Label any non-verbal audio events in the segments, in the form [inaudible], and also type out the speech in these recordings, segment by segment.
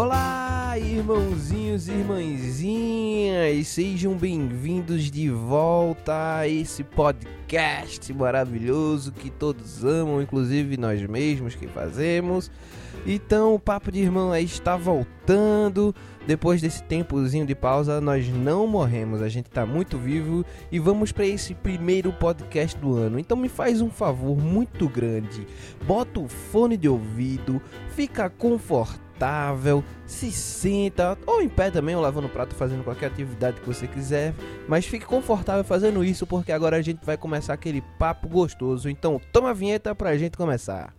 Olá, irmãozinhos e irmãzinhas, sejam bem-vindos de volta a esse podcast maravilhoso que todos amam, inclusive nós mesmos que fazemos. Então, o Papo de Irmão aí está voltando. Depois desse tempozinho de pausa, nós não morremos, a gente está muito vivo e vamos para esse primeiro podcast do ano. Então me faz um favor muito grande. Bota o fone de ouvido, fica confortável, se senta, ou em pé também, ou lavando prato, fazendo qualquer atividade que você quiser, mas fique confortável fazendo isso porque agora a gente vai começar aquele papo gostoso. Então, toma a vinheta pra gente começar.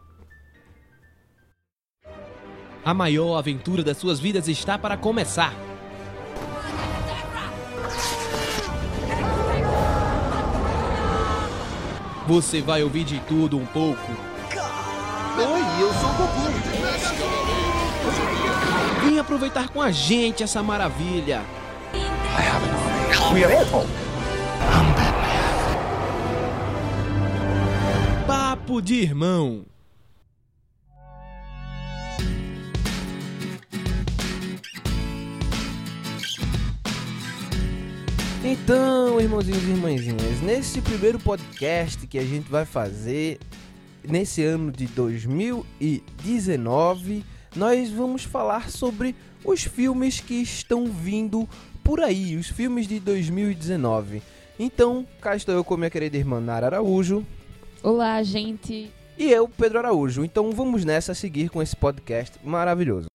A maior aventura das suas vidas está para começar. Você vai ouvir de tudo um pouco. Oi, eu sou o Goku. Vem aproveitar com a gente essa maravilha. We are it. Papo de irmão. Então, irmãozinhos e irmãzinhas, nesse primeiro podcast que a gente vai fazer nesse ano de 2019, nós vamos falar sobre os filmes que estão vindo por aí, os filmes de 2019. Então, cá estou eu com minha querida irmã Nara Araújo Olá, gente. e eu, Pedro Araújo. Então, vamos nessa seguir com esse podcast maravilhoso.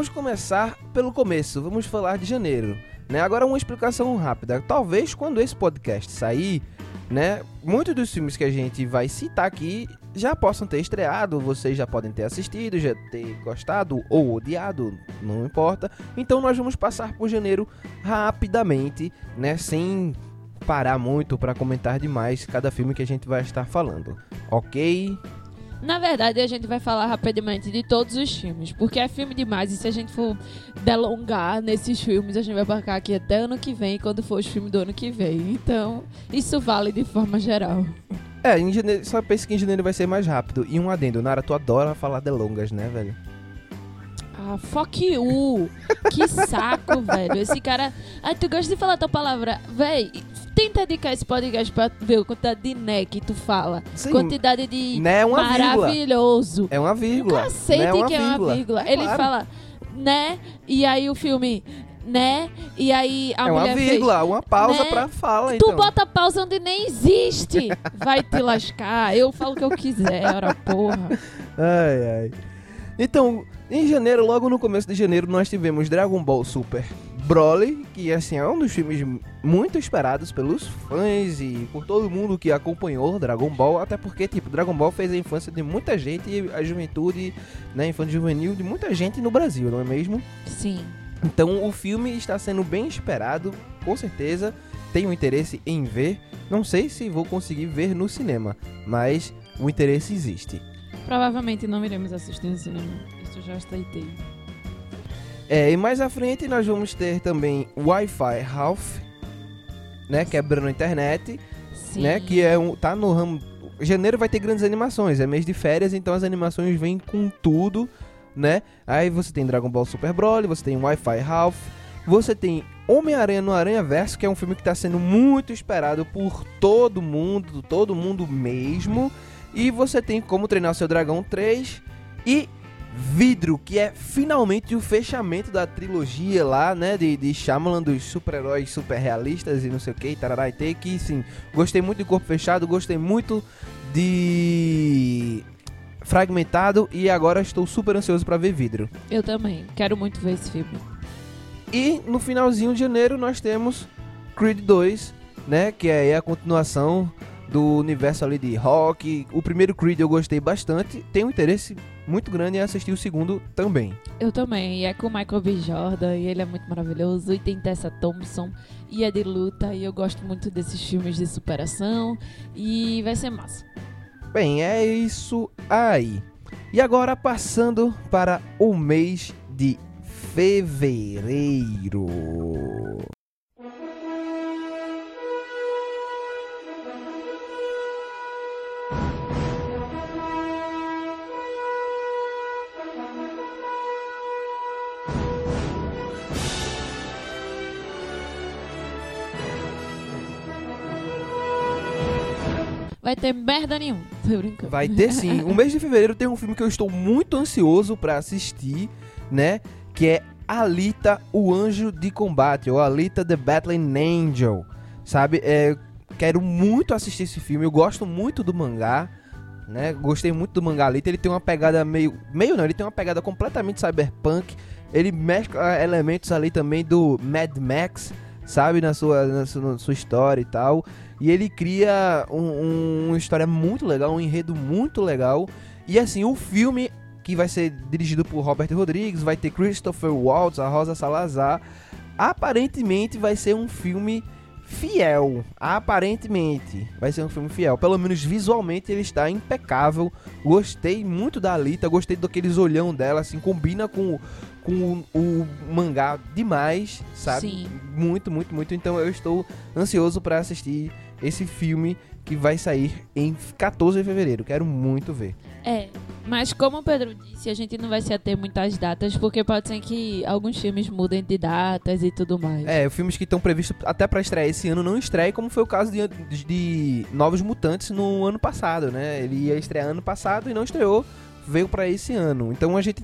Vamos começar pelo começo. Vamos falar de janeiro, né? Agora uma explicação rápida. Talvez quando esse podcast sair, né, muitos dos filmes que a gente vai citar aqui já possam ter estreado, vocês já podem ter assistido, já ter gostado ou odiado, não importa. Então nós vamos passar por janeiro rapidamente, né, sem parar muito para comentar demais cada filme que a gente vai estar falando. OK? Na verdade, a gente vai falar rapidamente de todos os filmes, porque é filme demais e se a gente for delongar nesses filmes, a gente vai marcar aqui até ano que vem, quando for os filmes do ano que vem. Então, isso vale de forma geral. É, em janeiro, só penso que em janeiro vai ser mais rápido. E um adendo, Nara, tu adora falar delongas, né, velho? Ah, fuck you! Que saco, [laughs] velho. Esse cara. Ai, tu gosta de falar tua palavra. Véi, tenta dedicar esse podcast pra ver a quantidade de né que tu fala. Sim, quantidade de né é uma vírgula. maravilhoso. É uma vírgula. Cacete né? que é uma vírgula. Ele Claro. fala, né? E aí o filme, né? E aí a é uma mulher vírgula, uma pausa né? pra fala, fez, então. Tu bota pausa onde nem existe. [laughs] Vai te lascar. Eu falo o que eu quiser, ora porra. Ai, ai. Então, em janeiro, logo no começo de janeiro, nós tivemos Dragon Ball Super Broly, que assim é um dos filmes muito esperados pelos fãs e por todo mundo que acompanhou Dragon Ball, até porque tipo, Dragon Ball fez a infância de muita gente e a juventude, né, infância juvenil de muita gente no Brasil, não é mesmo? Sim. Então, o filme está sendo bem esperado, com certeza. Tenho interesse em ver. Não sei se vou conseguir ver no cinema, mas o interesse existe. Provavelmente não iremos assistir no cinema. Isso já aceitei. É, e mais à frente nós vamos ter também Wi-Fi Ralph, né, quebrando a internet, Sim. né, que é um tá no ramo Janeiro vai ter grandes animações, é mês de férias, então as animações vêm com tudo, né? Aí você tem Dragon Ball Super Broly, você tem Wi-Fi Ralph, você tem Homem-Aranha no Aranha Verso, que é um filme que está sendo muito esperado por todo mundo, todo mundo mesmo. E você tem Como Treinar o Seu Dragão 3 e Vidro, que é finalmente o fechamento da trilogia lá, né, de, de Shyamalan dos super-heróis super realistas e não sei o que, tarará e ter, que sim, gostei muito de Corpo Fechado, gostei muito de Fragmentado e agora estou super ansioso para ver Vidro. Eu também. Quero muito ver esse filme. E no finalzinho de janeiro nós temos Creed 2, né? Que é a continuação do universo ali de rock. O primeiro Creed eu gostei bastante. Tenho um interesse muito grande em assistir o segundo também. Eu também. E é com o Michael B. Jordan. E ele é muito maravilhoso. E tem Tessa Thompson. E é de luta. E eu gosto muito desses filmes de superação. E vai ser massa. Bem, é isso aí. E agora passando para o mês de fevereiro. Vai ter merda nenhuma. [laughs] Tô brincando. Vai ter sim. O mês de fevereiro tem um filme que eu estou muito ansioso pra assistir, né? Que é Alita, o Anjo de Combate, ou Alita the Battling Angel. Sabe? É, quero muito assistir esse filme. Eu gosto muito do mangá, né? Gostei muito do mangá Alita. Ele tem uma pegada meio. Meio não, ele tem uma pegada completamente cyberpunk. Ele mescla elementos ali também do Mad Max, sabe? Na sua, na sua, na sua história e tal. E ele cria um- um- uma história muito legal, um enredo muito legal. E assim, o filme que vai ser dirigido por Robert Rodrigues, vai ter Christopher Waltz, a Rosa Salazar. Aparentemente vai ser um filme fiel. Aparentemente vai ser um filme fiel. Pelo menos visualmente ele está impecável. Gostei muito da Alita, gostei daqueles olhão dela, assim, combina com, com o, o mangá demais, sabe? Sim. Muito, muito, muito. Então eu estou ansioso para assistir esse filme que vai sair em 14 de fevereiro. Quero muito ver. É, mas como o Pedro disse, a gente não vai se ater muitas datas, porque pode ser que alguns filmes mudem de datas e tudo mais. É, filmes que estão previstos até para estrear esse ano não estreia, como foi o caso de, de Novos Mutantes no ano passado, né? Ele ia estrear ano passado e não estreou, veio para esse ano. Então a gente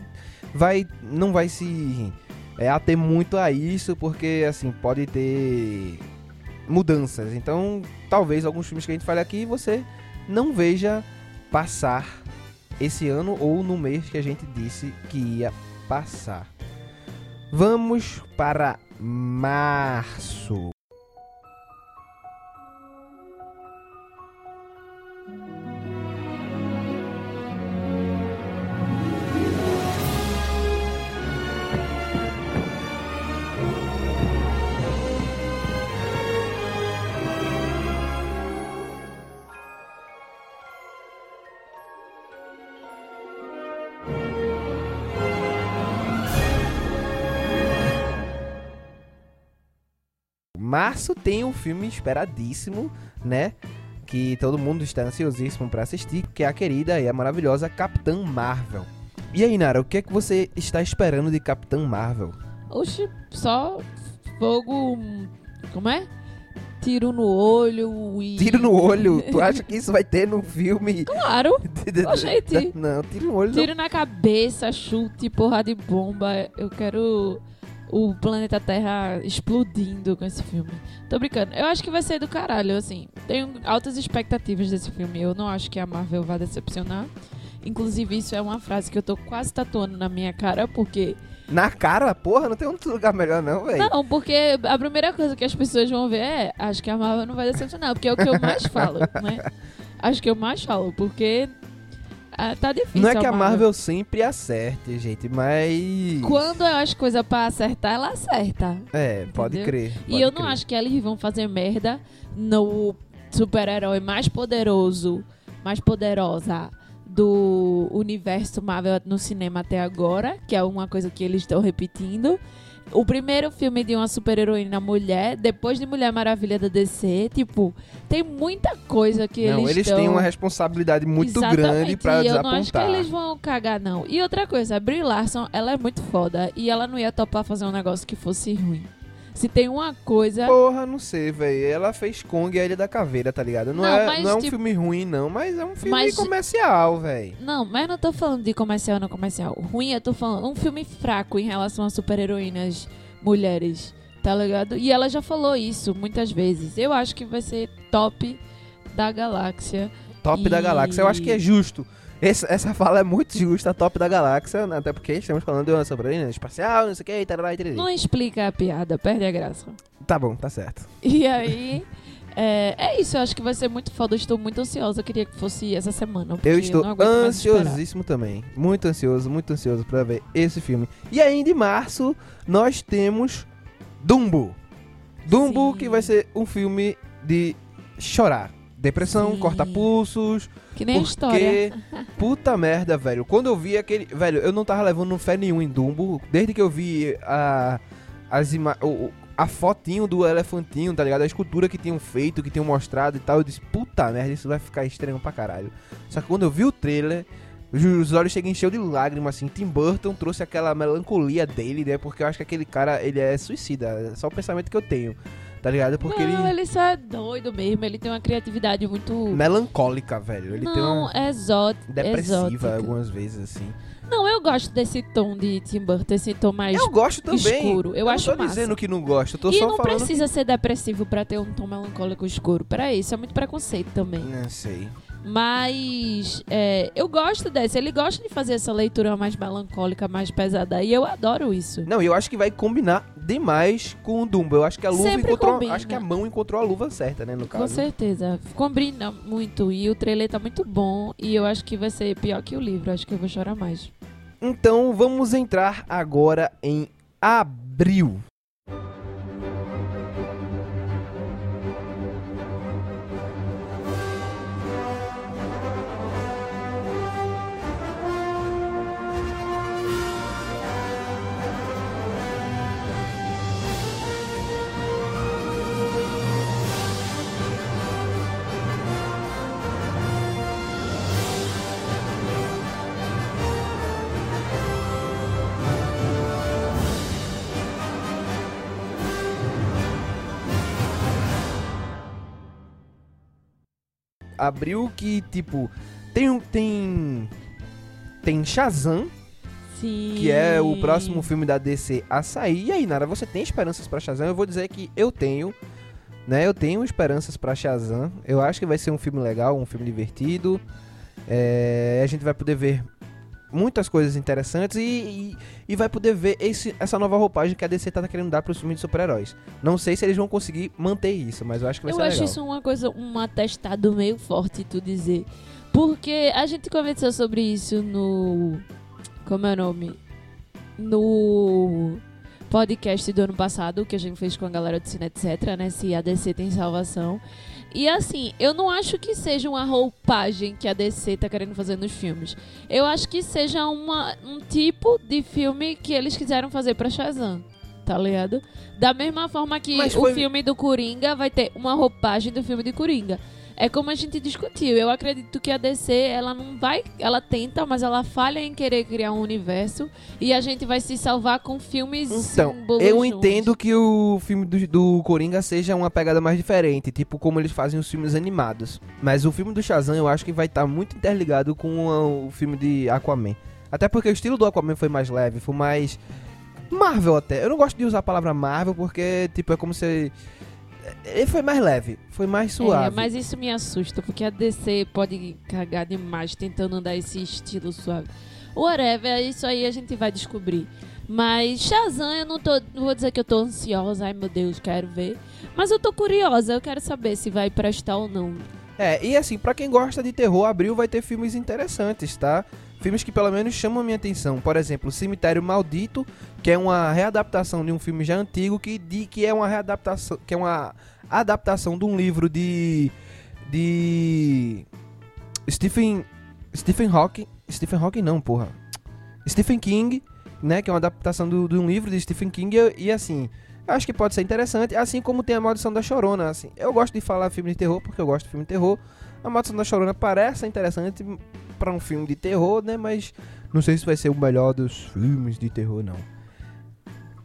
vai não vai se é, ater muito a isso, porque assim, pode ter mudanças. Então, talvez alguns filmes que a gente fale aqui você não veja passar esse ano ou no mês que a gente disse que ia passar. Vamos para março. Março tem um filme esperadíssimo, né? Que todo mundo está ansiosíssimo para assistir, que é a querida e a maravilhosa Capitã Marvel. E aí, Nara, o que é que você está esperando de Capitã Marvel? Oxi, só fogo. Como é? Tiro no olho e. Tiro no olho, [laughs] tu acha que isso vai ter no filme? Claro! [laughs] Oxente. Não, tiro no olho. não. Tiro na cabeça, chute, porra de bomba. Eu quero o planeta Terra explodindo com esse filme. Tô brincando. Eu acho que vai ser do caralho, assim. Tenho altas expectativas desse filme. Eu não acho que a Marvel vai decepcionar. Inclusive, isso é uma frase que eu tô quase tatuando na minha cara, porque. Na cara, porra, não tem outro lugar melhor não, velho. Não, porque a primeira coisa que as pessoas vão ver é. Acho que a Marvel não vai decepcionar, porque é o que eu mais falo, né? [laughs] Acho que eu mais falo, porque. Ah, tá difícil. Não é que a Marvel sempre acerte, gente, mas... Quando eu acho coisa pra acertar, ela acerta. É, pode Entendeu? crer. E pode eu não crer. acho que eles vão fazer merda no super-herói mais poderoso, mais poderosa do universo Marvel no cinema até agora, que é uma coisa que eles estão repetindo. O primeiro filme de uma super-heroína mulher, depois de Mulher Maravilha da DC, tipo, tem muita coisa que Não, eles eles tão... têm uma responsabilidade muito grande pra e eu não acho que desapontar. eles vão cagar, não. E outra coisa, a Brie Larson, ela é muito foda e ela não ia topar fazer um negócio que fosse ruim. Se tem uma coisa... Porra, não sei, velho. Ela fez Kong e a Ilha da Caveira, tá ligado? Não, Não, é, mas, não é um tipo- filme ruim, não, mas é um filme Mas- comercial, velho. Não, mas não tô falando de comercial não comercial. Ruim, eu tô falando um filme fraco em relação a super-heroínas mulheres, tá ligado? E ela já falou isso muitas vezes. Eu acho que vai ser top da galáxia. Top da E- galáxia. Eu acho que é justo. Essa, essa fala é muito justa, top da galáxia, né? até porque estamos falando de uma sobrina espacial, não sei o que, tarará, tarará. Não explica a piada, perde a graça. Tá bom, tá certo. E aí, é, é isso, eu acho que vai ser muito foda. Eu estou muito ansiosa. Eu queria que fosse essa semana. Eu estou esperar. ansiosíssimo também. Muito ansioso, muito ansioso pra ver esse filme. E ainda em março, nós temos Dumbo. Dumbo, Sim. que vai ser um filme de chorar depressão, Sim. corta pulsos. Que nem porque, história. [laughs] puta merda, velho. Quando eu vi aquele. Velho, eu não tava levando fé nenhum em Dumbo. Desde que eu vi a. As ima o- a fotinho do elefantinho, tá ligado? A escultura que tinham feito, que tinham mostrado e tal. Eu disse, puta merda, isso vai ficar estranho pra caralho. Só que quando eu vi o trailer, os- os olhos chegam encheu de lágrimas, assim. Tim Burton trouxe aquela melancolia dele, né? Porque eu acho que aquele cara, ele é suicida. É só o pensamento que eu tenho, tá ligado? Porque não, ele. ele só é doido mesmo. Ele tem uma criatividade muito. Melancólica, velho. Ele tem não, uma. exótica. Depressiva exótica. algumas vezes, assim. Não, eu gosto desse tom de Tim Burton, esse tom mais Eu gosto também. escuro. Eu, acho não tô massa. dizendo que não gosto, eu tô e só não falando. precisa ser depressivo pra ter um tom melancólico escuro. Peraí, isso é muito preconceito também. Não sei. Mas é, eu gosto desse. Ele gosta de fazer essa leitura mais melancólica, mais pesada. E eu adoro isso. Não, eu acho que vai combinar demais com o Dumbo. Eu acho que a luva Sempre encontrou. combina. Acho que a mão encontrou a luva certa, né? No Com caso. certeza. Combina muito. E o trailer tá muito bom. E eu acho que vai ser pior que o livro. Acho que eu vou chorar mais. Então vamos entrar agora em abril. Abril que, tipo, tem um. Tem. Tem Shazam, Sim. que é o próximo filme da DC a sair. E aí, Nara, você tem esperanças pra Shazam? Eu vou dizer que eu tenho. Né, eu tenho esperanças pra Shazam. Eu acho que vai ser um filme legal, um filme divertido. É, a gente vai poder ver muitas coisas interessantes e, e, e vai poder ver esse, essa nova roupagem que a DC tá querendo dar pros filmes de super-heróis. Não sei se eles vão conseguir manter isso, mas eu acho que vai Eu ser acho legal. isso uma coisa, um atestado meio forte tu dizer. Porque a gente conversou sobre isso no. Como é o nome? No podcast do ano passado, que a gente fez com a galera do Cine, etc, né? Se a DC tem salvação. E assim, eu não acho que seja uma roupagem que a DC tá querendo fazer nos filmes. Eu acho que seja uma, um tipo de filme que eles quiseram fazer pra Shazam. Tá ligado? Da mesma forma que Mas o foi- filme do Coringa vai ter uma roupagem do filme de Coringa. É como a gente discutiu. Eu acredito que a DC, ela não vai. Ela tenta, mas ela falha em querer criar um universo. E a gente vai se salvar com filmes. Então, eu juntos. entendo que o filme do, do Coringa seja uma pegada mais diferente, tipo como eles fazem os filmes animados. Mas o filme do Shazam eu acho que vai estar muito interligado com a- o filme de Aquaman. Até porque o estilo do Aquaman foi mais leve, foi mais. Marvel até. Eu não gosto de usar a palavra Marvel porque, tipo, é como se. Ele foi mais leve, foi mais suave. É, mas isso me assusta, porque a DC pode cagar demais tentando dar esse estilo suave. Whatever, isso aí a gente vai descobrir. Mas Shazam, eu não tô. Não vou dizer que eu tô ansiosa, ai meu Deus, quero ver. Mas eu tô curiosa, eu quero saber se vai prestar ou não. É, e assim, pra quem gosta de terror, abril vai ter filmes interessantes, tá? Filmes que pelo menos chamam a minha atenção. Por exemplo, Cemitério Maldito, que é uma readaptação de um filme já antigo que, de, que é uma readaptação, que é uma adaptação de um livro de de Stephen Stephen Hawking, Stephen Hawking não, porra. Stephen King, né, que é uma adaptação do- de um livro de Stephen King e, e, assim, acho que pode ser interessante, assim como tem a Maldição da Chorona, assim. Eu gosto de falar filme de terror porque eu gosto de filme de terror. A Maldição da Chorona parece interessante pra um filme de terror, né, mas não sei se vai ser o melhor dos filmes de terror não.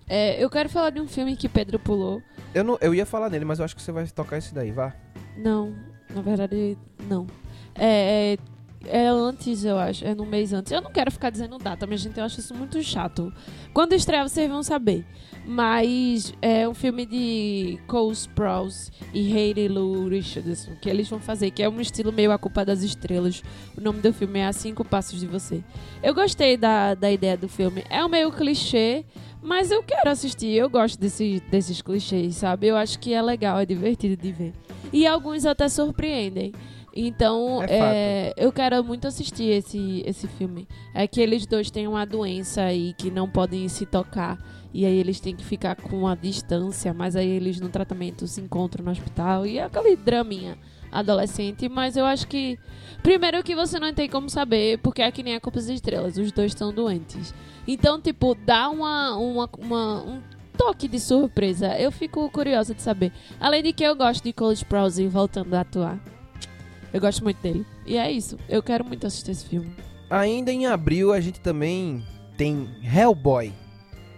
É, eu quero falar de um filme que Pedro pulou. Eu não, eu ia falar nele, mas eu acho que você vai tocar esse daí, vá. Não, na verdade, não. É, é, é antes, eu acho. É no mês antes. Eu não quero ficar dizendo data, mas, gente, eu acho isso muito chato. Quando estrear, vocês vão saber. Mas é um filme de Cole Sprouse e Hayley Lou Richardson, que eles vão fazer, que é um estilo meio A Culpa das Estrelas. O nome do filme é A Cinco Passos de Você. Eu gostei da, da ideia do filme. É um meio clichê, mas eu quero assistir. Eu gosto desse, desses clichês, sabe? Eu acho que é legal, é divertido de ver. E alguns até surpreendem. Então, É é, eu quero muito assistir esse, esse filme. É que eles dois têm uma doença aí que não podem se tocar. E aí eles têm que ficar com a distância, mas aí eles no tratamento se encontram no hospital. E é aquele draminha adolescente, mas eu acho que. Primeiro que você não tem como saber, porque é que nem a Copa das Estrelas, os dois estão doentes. Então, tipo, dá uma, uma, uma- um toque de surpresa. Eu fico curiosa de saber. Além de que eu gosto de Cole Sprouse voltando a atuar. Eu gosto muito dele. E é isso. Eu quero muito assistir esse filme. Ainda em abril a gente também tem Hellboy,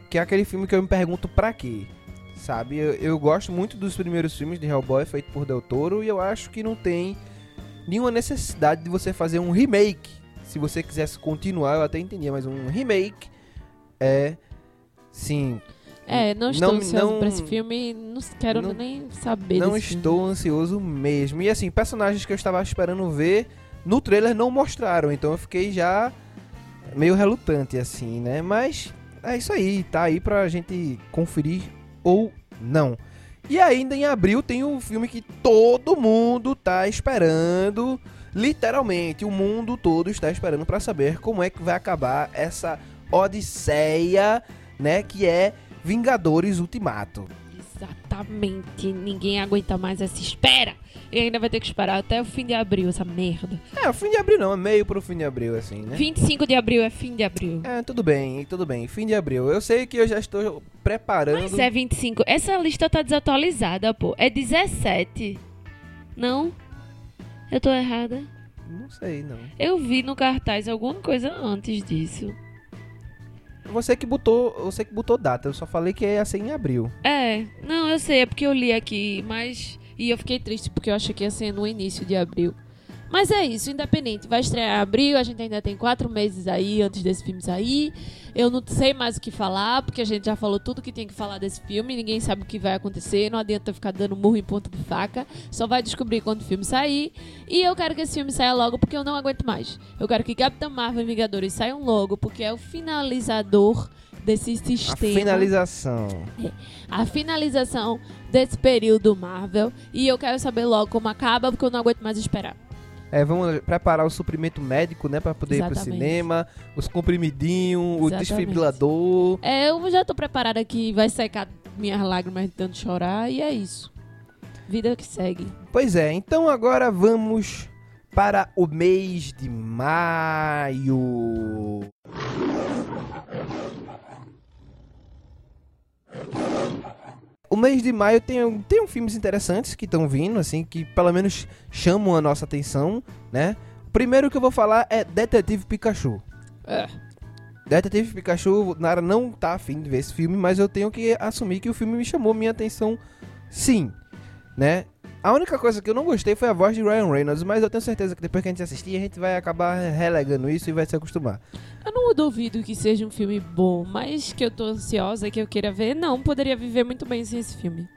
que é aquele filme que eu me pergunto pra quê. Sabe, eu, eu gosto muito dos primeiros filmes de Hellboy feito por Del Toro e eu acho que não tem nenhuma necessidade de você fazer um remake. Se você quisesse continuar, eu até entendia, mas um remake é sim, É, não estou Não- ansiosa não- pra esse filme. Não quero não- nem saber não estou ansioso mesmo. E assim, personagens que eu estava esperando ver no trailer não mostraram, então eu fiquei já meio relutante assim, né? Mas é isso aí, tá aí pra gente conferir ou não. E ainda em abril tem um filme que todo mundo tá esperando, literalmente, o mundo todo está esperando pra saber como é que vai acabar essa odisseia, né, que é Vingadores Ultimato. Exatamente. Ninguém aguenta mais essa espera. E ainda vai ter que esperar até o fim de abril, essa merda. É, o fim de abril não, é meio pro fim de abril, assim, né? 25 de abril é fim de abril. É, tudo bem, tudo bem. Fim de abril. Eu sei que eu já estou preparando. Mas é 25. Essa lista tá desatualizada, pô. É 17. Não? Eu tô errada. Não sei, não. Eu vi no cartaz alguma coisa antes disso. Você que botou, você que botou data. Eu só falei que ia ser em abril. É, não, eu sei, é porque eu li aqui, mas. E eu fiquei triste porque eu achei que ia ser no início de abril. Mas é isso, independente. Vai estrear em abril, a gente ainda tem quatro meses aí antes desse filme sair. Eu não sei mais o que falar, porque a gente já falou tudo que tem que falar desse filme. Ninguém sabe o que vai acontecer. Não adianta ficar dando murro em ponta de faca. Só vai descobrir quando o filme sair. E eu quero que esse filme saia logo, porque eu não aguento mais. Eu quero que Capitão Marvel e Vingadores saiam logo, porque é o finalizador desse A sistema finalização. a finalização desse período Marvel. E eu quero saber logo como acaba, porque eu não aguento mais esperar. É, vamos preparar o suprimento médico, né, Pra poder ir pro Exatamente. cinema, os comprimidinhos, o Exatamente. desfibrilador. É, eu já tô preparada que vai secar minhas lágrimas de tanto chorar, e é isso. Vida que segue. Pois é, então agora vamos para o mês de maio. O mês de maio tem, tem filmes interessantes que estão vindo, assim, que pelo menos chamam a nossa atenção, né? O primeiro que eu vou falar é Detetive Pikachu. É. Detetive Pikachu, Nara não tá afim de ver esse filme, mas eu tenho que assumir que o filme me chamou minha atenção sim, né? A única coisa que eu não gostei foi a voz de Ryan Reynolds, mas eu tenho certeza que depois que a gente assistir, a gente vai acabar relegando isso e vai se acostumar. Eu não duvido que seja um filme bom, mas que eu tô ansiosa, que eu queira ver, não, poderia viver muito bem sem esse filme.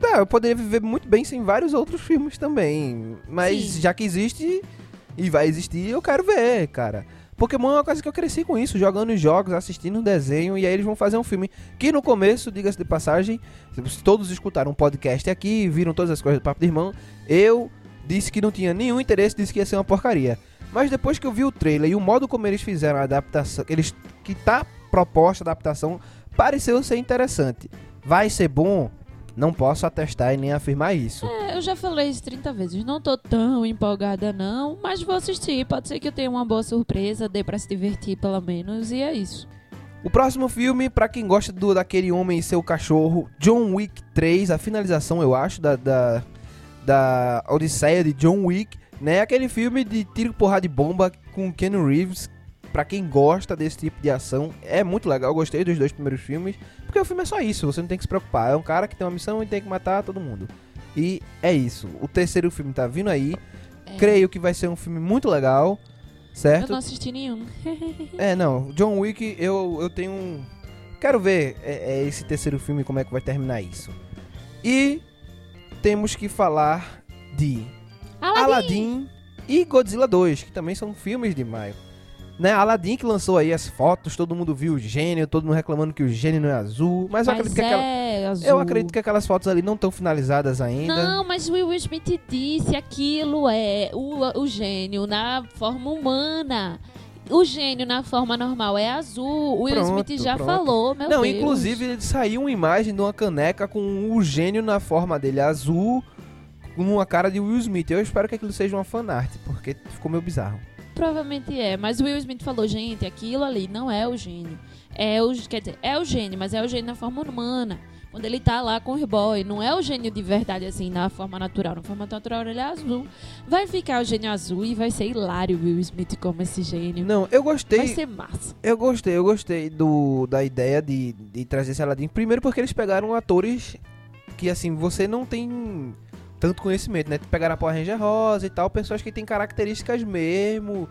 Tá, eu poderia viver muito bem sem vários outros filmes também, mas Sim. já que existe e vai existir, eu quero ver, cara. Pokémon é uma coisa que eu cresci com isso, jogando jogos, assistindo um desenho, e aí eles vão fazer um filme que no começo, diga-se de passagem, todos escutaram um podcast aqui, viram todas as coisas do Papo de Irmão, eu disse que não tinha nenhum interesse, disse que ia ser uma porcaria. Mas depois que eu vi o trailer e o modo como eles fizeram a adaptação, eles que tá proposta a adaptação, pareceu ser interessante. Vai ser bom? Não posso atestar e nem afirmar isso. É, eu já falei isso 30 vezes, não tô tão empolgada não, mas vou assistir, pode ser que eu tenha uma boa surpresa, dê pra se divertir pelo menos, e é isso. O próximo filme, pra quem gosta do daquele homem e seu cachorro, John Wick 3, a finalização, eu acho, da, da, da Odisseia de John Wick, né? Aquele filme de tiro, porrada de bomba com Keanu Reeves. Pra quem gosta desse tipo de ação, é muito legal. Eu gostei dos dois primeiros filmes, porque o filme é só isso, você não tem que se preocupar. É um cara que tem uma missão e tem que matar todo mundo. E é isso. O terceiro filme tá vindo aí. É, Creio que vai ser um filme muito legal, eu certo? não assisti nenhum. [laughs] É, não. John Wick, eu, eu tenho. Quero ver é, é, esse terceiro filme, como é que vai terminar isso. E temos que falar de Aladdin! Aladdin e Godzilla 2, que também são filmes de maio. Né, Aladdin que lançou aí as fotos, todo mundo viu o gênio, todo mundo reclamando que o gênio não é azul. Mas, eu Mas acredito que aquela. é azul. Eu acredito que aquelas fotos ali não estão finalizadas ainda. Não, mas o Will Smith disse aquilo é o, o gênio na forma humana. O gênio na forma normal é azul. O Will Pronto, Smith já pronto. falou, meu não, Deus. inclusive saiu uma imagem de uma caneca com o gênio na forma dele azul, com uma cara de Will Smith. Eu espero que aquilo seja uma fanart, porque ficou meio bizarro. Provavelmente é, mas o Will Smith falou, gente, aquilo ali não é o gênio. É o, quer dizer, é o gênio, mas é o gênio na forma humana. Quando ele tá lá com o boy, não é o gênio de verdade, assim, na forma natural. Na forma natural ele é azul. Vai ficar o gênio azul e vai ser hilário o Will Smith como esse gênio. Não, eu Vai gostei. ser massa. Eu gostei, eu gostei do, da ideia de, de trazer esse Aladdin. Primeiro porque eles pegaram atores que, assim, você não tem tanto conhecimento, né? Pegaram a Power Ranger Rosa e tal, pessoas que têm características mesmo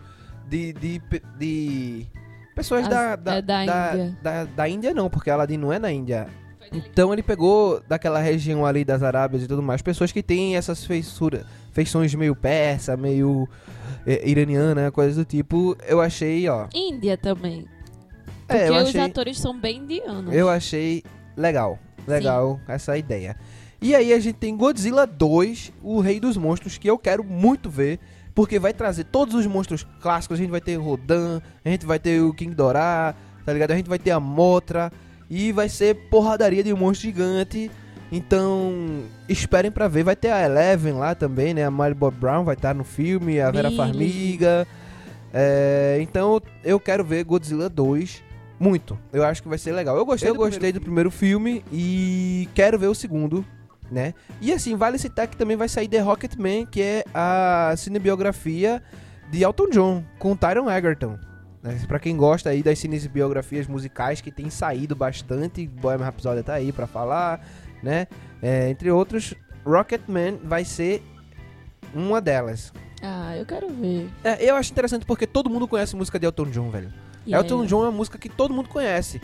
de... de, de pessoas As- da, da, é da da, Índia. da, da Índia não, porque Aladdin não é na Índia. Então ele pegou daquela região ali das Arábias e tudo mais, pessoas que têm essas feições meio persa, meio eh, iraniana, coisas do tipo. Eu achei, ó... Índia também. É, Porque eu os achei... atores são bem indianos. Eu achei legal. Legal essa ideia. E aí a gente tem Godzilla 2, o Rei dos Monstros, que eu quero muito ver. Porque vai trazer todos os monstros clássicos. A gente vai ter Rodan, a gente vai ter o King Dorá, tá ligado? A gente vai ter a Motra. E vai ser porradaria de um monstro gigante. Então, esperem pra ver. Vai ter a Eleven lá também, né? A Miley Bob Brown vai estar no filme, a Vera. Farmiga. É, então, eu quero ver Godzilla 2 muito. Eu acho que vai ser legal. Eu gostei, eu gostei do primeiro filme e quero ver o segundo, né? E assim, vale citar que também vai sair The Rocketman, que é a cinebiografia de Elton John, com Tyron Egerton. Né? Pra quem gosta aí das cinebiografias musicais que tem saído bastante, Bohemian Rhapsody tá aí pra falar, né? É, entre outros, Rocketman vai ser uma delas. Ah, eu quero ver. É, eu acho interessante porque todo mundo conhece música de Elton John, velho. E Elton John é uma música que todo mundo conhece.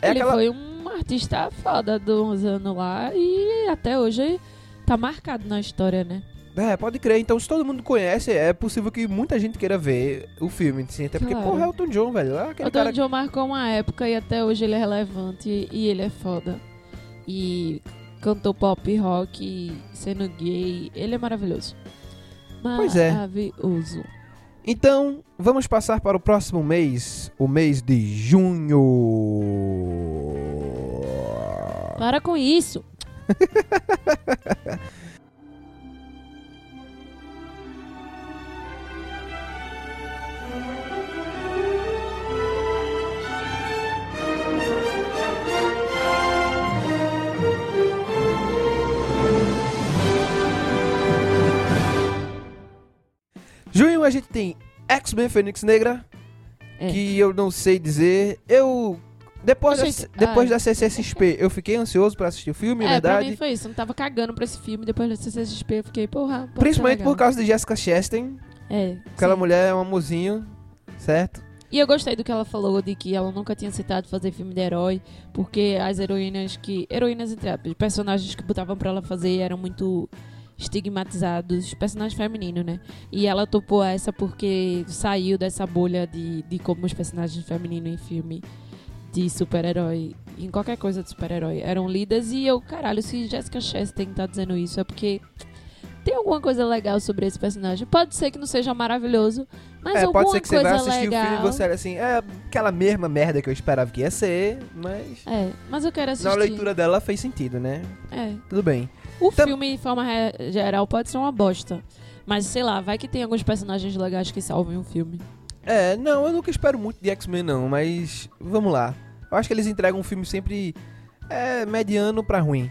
É ele aquela... foi um artista foda uns anos lá e até hoje tá marcado na história, né? É, pode crer. Então, se todo mundo conhece, é possível que muita gente queira ver o filme, assim, até porque, Claro. porra, é Elton John, velho. É O cara... John marcou uma época e até hoje ele é relevante e ele é foda. E cantou pop rock, sendo gay, ele é maravilhoso. Pois é. Maravilhoso. Então, vamos passar para o próximo mês, o mês de junho. Para com isso. Junho a gente tem X-Men Fênix Negra, É. que eu não sei dizer. Eu... Depois, da, Gente, depois da CCXP, eu fiquei ansioso pra assistir o filme, é, pra verdade. mim foi isso. Eu não tava cagando pra esse filme. Depois da CCXP eu fiquei, porra. Principalmente legal. por causa de Jessica Chastain. É. Aquela sim. mulher é um amorzinho, certo? E eu gostei do que ela falou, de que ela nunca tinha citado fazer filme de herói, porque as heroínas que. Heroínas entre aspas, personagens que botavam pra ela fazer eram muito estigmatizados, personagens femininos, né? E ela topou essa porque saiu dessa bolha de, de como os personagens femininos em filme de super-herói, em qualquer coisa de super-herói, eram lidas. E eu, caralho, se Jessica Chastain tá dizendo isso, é porque. Tem alguma coisa legal sobre esse personagem. Pode ser que não seja maravilhoso, mas é, alguma pode ser que você coisa vai assistir legal. o filme e você olha assim, é aquela mesma merda que eu esperava que ia ser, mas É, mas eu quero assistir. na leitura dela fez sentido, né? É. Tudo bem. O Tam- filme, de forma geral, pode ser uma bosta. Mas, sei lá, vai que tem alguns personagens legais que salvem o filme. É, não, eu nunca espero muito de X-Men não, mas vamos lá. Eu acho que eles entregam um filme sempre é, mediano pra ruim.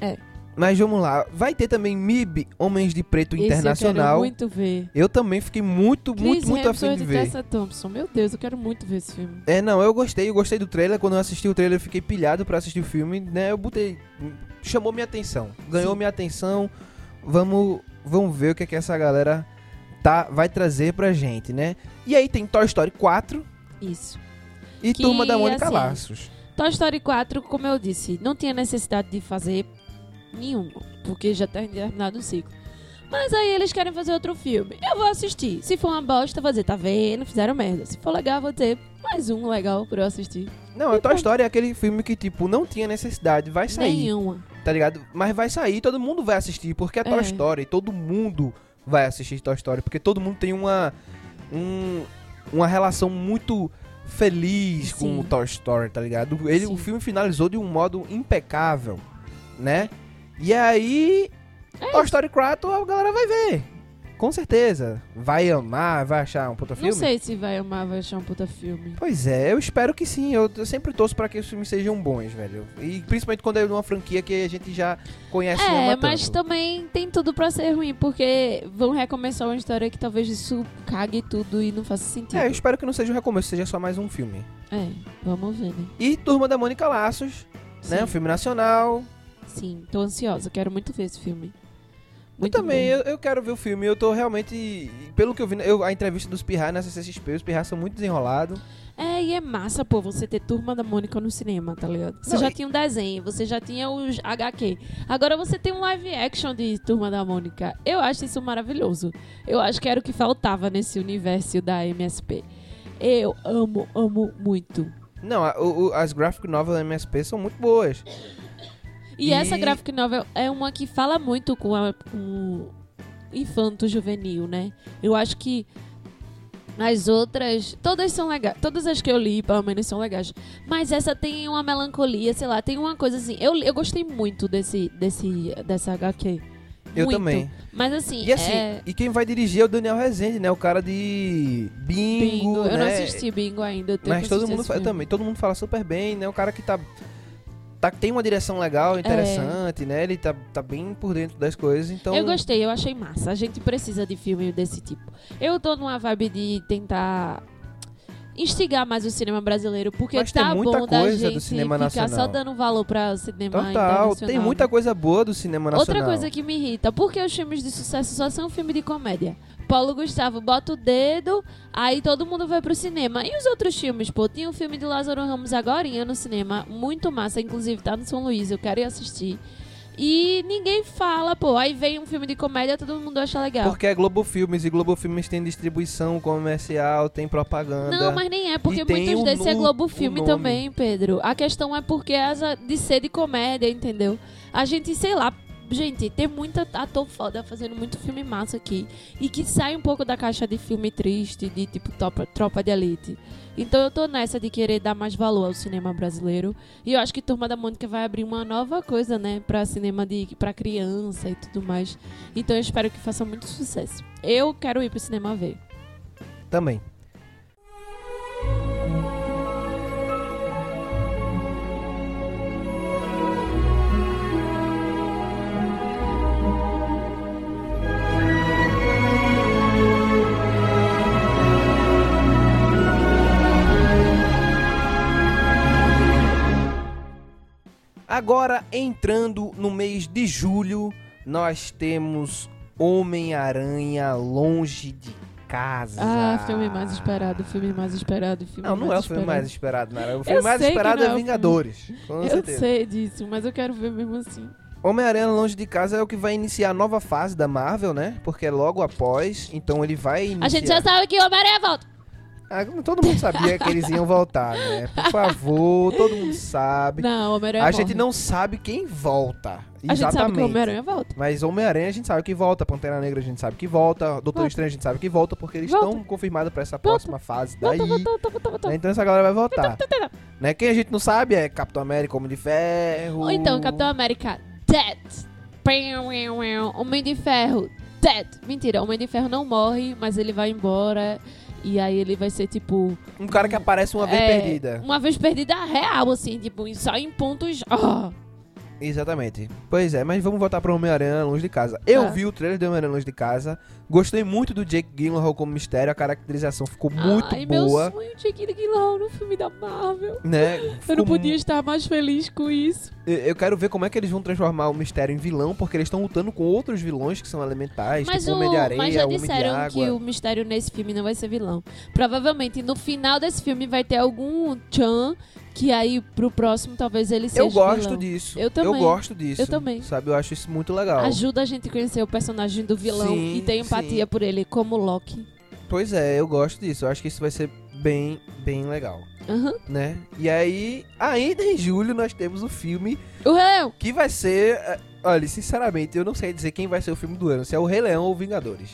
É. Mas vamos lá. Vai ter também MIB, Homens de Preto Esse eu quero Internacional. muito ver. Eu também fiquei muito, muito, Chris muito afim Hemsworth de ver. Tessa Thompson. Meu Deus, eu quero muito ver esse filme. É, não, eu gostei, eu gostei do trailer. Quando eu assisti o trailer, eu fiquei pilhado pra assistir o filme, né? Eu botei. Chamou minha atenção. Ganhou Sim. minha atenção. Vamos, vamos ver o que, é que essa galera tá, vai trazer pra gente, né? E aí tem Toy Story 4 Isso. e Que, Turma da Mônica assim, Laços. Toy Story 4, como eu disse, não tinha necessidade de fazer nenhuma, porque já tá terminado o ciclo. Mas aí eles querem fazer outro filme. Eu vou assistir. Se for uma bosta, vou dizer, tá vendo? Fizeram merda. Se for legal, vou dizer, mais um legal pra eu assistir. Não, a Toy Story é aquele filme que, tipo, não tinha necessidade, vai sair, Nenhuma. tá ligado? Mas vai sair, todo mundo vai assistir, porque é Toy É. Story, todo mundo vai assistir Toy Story, porque todo mundo tem uma um- uma relação muito feliz com Sim. o Toy Story, tá ligado? Ele, o Sim. filme finalizou de um modo impecável, né? E aí, É Toy Story 4 a galera vai ver. Com certeza. Vai amar, vai achar um puta filme. Não sei se vai amar, vai achar um puta filme. Pois é, eu espero que sim. Eu, eu sempre torço pra que os filmes sejam bons, velho. E principalmente quando é uma franquia que a gente já conhece É, mas tanto. também tem tudo pra ser ruim, porque vão recomeçar uma história que talvez isso cague tudo e não faça sentido. É, eu espero que não seja um recomeço, seja só mais um filme. É, vamos ver, né? E Turma da Mônica Laços, né? Sim. Um filme nacional. Sim, tô ansiosa, quero muito ver esse filme. Eu Muito também, bom. eu, eu quero ver o filme. Eu tô realmente. Pelo que eu vi, eu, a entrevista dos Pirra na CCXP, os Pirra são muito desenrolados. É, e é massa, pô, você ter Turma da Mônica no cinema, tá ligado? Você Não, já e- tinha um desenho, você já tinha os HQ. Agora você tem um live action de Turma da Mônica. Eu acho isso maravilhoso. Eu acho que era o que faltava nesse universo da MSP. Eu amo, amo muito. Não, a- o- as graphic novels da MSP são muito boas. E, E- essa graphic novel é uma que fala muito com, a, com infanto juvenil, né? Eu acho que as outras, todas são legais. Todas as que eu li, pelo menos, são legais. Mas essa tem uma melancolia, sei lá, tem uma coisa assim. Eu, eu gostei muito desse, desse, dessa HQ. Eu Muito. também. Mas assim, E assim, é... e quem vai dirigir é o Daniel Rezende, né? O cara de Bingo, Bingo. Eu não né? assisti Bingo ainda. Mas todo mundo fala também, todo mundo fala super bem, né? O cara que tá, tá tem uma direção legal, interessante, né? Ele tá, tá bem por dentro das coisas, então Eu gostei, eu achei massa. A gente precisa de filme desse tipo. Eu tô numa vibe de tentar instigar mais o cinema brasileiro, porque Mas tá muita bom da gente cinema ficar nacional. só dando valor pra cinema total, internacional. tem muita coisa boa do cinema nacional. Outra coisa que me irrita, porque os filmes de sucesso só são filme de comédia. Paulo Gustavo bota o dedo, aí todo mundo vai pro cinema. E os outros filmes, pô? Tinha um filme de Lázaro Ramos agora no cinema, muito massa, inclusive tá no São Luís, eu quero ir assistir. E ninguém fala, pô. Aí vem um filme de comédia, todo mundo acha legal. Porque é Globo Filmes e Globo Filmes tem distribuição comercial, tem propaganda. Não, mas nem é, porque muitos desses é Globo Filme também, Pedro. A questão é porque essa de ser de comédia, entendeu? A gente, sei lá, gente, tem muita ator foda fazendo muito filme massa aqui. E que sai um pouco da caixa de filme triste, de tipo tropa, tropa de elite. Então eu tô nessa de querer dar mais valor ao cinema brasileiro. E eu acho que Turma da Mônica vai abrir uma nova coisa, né? Pra cinema de pra criança e tudo mais. Então eu espero que faça muito sucesso. Eu quero ir pro cinema ver. Também. Agora, entrando no mês de julho, nós temos Homem-Aranha Longe de Casa. Ah, filme mais esperado, filme mais esperado, filme Não, não mais é o filme esperado. mais esperado, Nara. O filme Eu mais esperado não é é. Vingadores. Com Eu certeza. sei disso, mas eu quero ver mesmo assim. Homem-Aranha Longe de Casa é o que vai iniciar a nova fase da Marvel, né? Porque é logo após, então ele vai iniciar... A gente já sabe que Homem-Aranha volta. Ah, todo mundo sabia que eles iam voltar, né? Por favor, todo mundo sabe. Não, o Homem-Aranha a morre. gente não sabe quem volta. A gente sabe que o Exatamente. Homem-Aranha volta. Mas Homem-Aranha a gente sabe que volta, Pantera Negra a gente sabe que volta, Doutor Volta. Estranho a gente sabe que volta, porque eles Volta. estão confirmados pra essa próxima fase daí. Volta, volta, volta, volta, volta. né? Então essa galera vai voltar. né? Quem a gente não sabe é Capitão América, Homem de Ferro. Ou então, Capitão América, dead. Homem de Ferro, dead. Mentira, Homem de Ferro não morre, mas ele vai embora. E aí ele vai ser tipo. Um cara que aparece uma vez é, perdida. Uma vez perdida real, assim, tipo, só em pontos. Ah. Exatamente. Pois é, mas vamos voltar pro Homem-Aranha Longe de Casa. Eu Tá. vi o trailer do Homem-Aranha Longe de Casa. Gostei muito do Jake Gyllenhaal como mistério. A caracterização ficou muito Ai, boa. meu sonho Jake Gyllenhaal no filme da Marvel. Né? Eu Ficou não podia estar mais feliz com isso. Eu- Eu quero ver como é que eles vão transformar o mistério em vilão, porque eles estão lutando com outros vilões que são elementais, Mas, tipo o, Homem de Areia, mas já disseram que o mistério nesse filme não vai ser vilão. Provavelmente no final desse filme vai ter algum Chan Que aí pro próximo talvez ele seja Eu gosto vilão. disso. Eu também. gosto disso. Eu também. Sabe, eu acho isso muito legal. Ajuda a gente a conhecer o personagem do vilão Sim, e ter empatia sim. por ele, como Loki. Pois é, eu gosto disso. Eu acho que isso vai ser bem, bem legal, Aham. né? E aí, ainda em julho nós temos o filme O Rei Leão. que vai ser, eh, olha, sinceramente, eu não sei dizer quem vai ser o filme do ano, se é o Rei Leão ou Vingadores.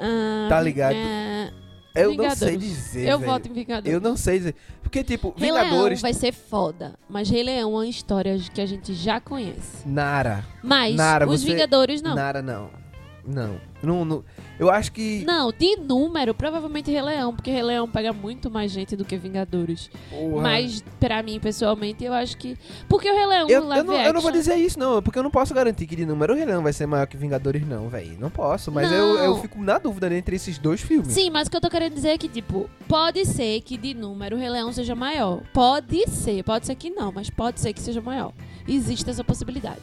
Ah, Tá ligado? é, Eu não sei dizer, Eu velho. voto em Vingadores. Eu não sei dizer. Porque tipo, Rei Vingadores Leão vai ser foda, mas Rei Leão é uma história que a gente já conhece. Nara. Mas Nara, os você- Vingadores não. Nara não. Não. Não, não. Eu acho que Não, de número, provavelmente Rei Leão, porque Rei Leão pega muito mais gente do que Vingadores. Porra. Mas, pra mim, pessoalmente, eu acho que. Porque o Rei Leão, Eu, eu, não, eu não vou dizer isso, não, porque eu não posso garantir que de número o Rei Leão vai ser maior que Vingadores, não, velho. Não posso, mas eu, Não. eu fico na dúvida entre esses dois filmes. Sim, mas o que eu tô querendo dizer é que, tipo, pode ser que de número o Rei Leão seja maior. Pode ser, pode ser que não, mas pode ser que seja maior. Existe essa possibilidade.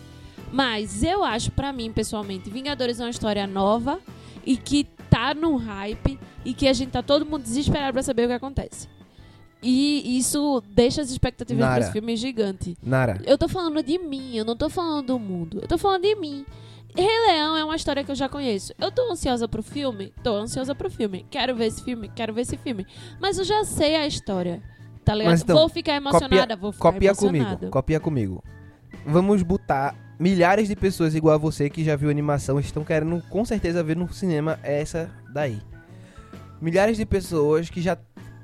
Mas eu acho, pra mim, pessoalmente, Vingadores é uma história nova e que tá num hype e que a gente tá todo mundo desesperado pra saber o que acontece. E isso deixa as expectativas Nara. pra esse filme gigante. Nara. Eu tô falando de mim, eu não tô falando do mundo. Eu tô falando de mim. Rei Leão é uma história que eu já conheço. Eu tô ansiosa pro filme? Tô ansiosa pro filme. Quero ver esse filme? Quero ver esse filme. Mas eu já sei a história. Tá ligado? Então, vou ficar emocionada, vou ficar Copia emocionada. comigo, copia comigo. Vamos botar milhares de pessoas igual a você que já viu animação estão querendo com certeza ver no cinema essa daí. Milhares de pessoas que já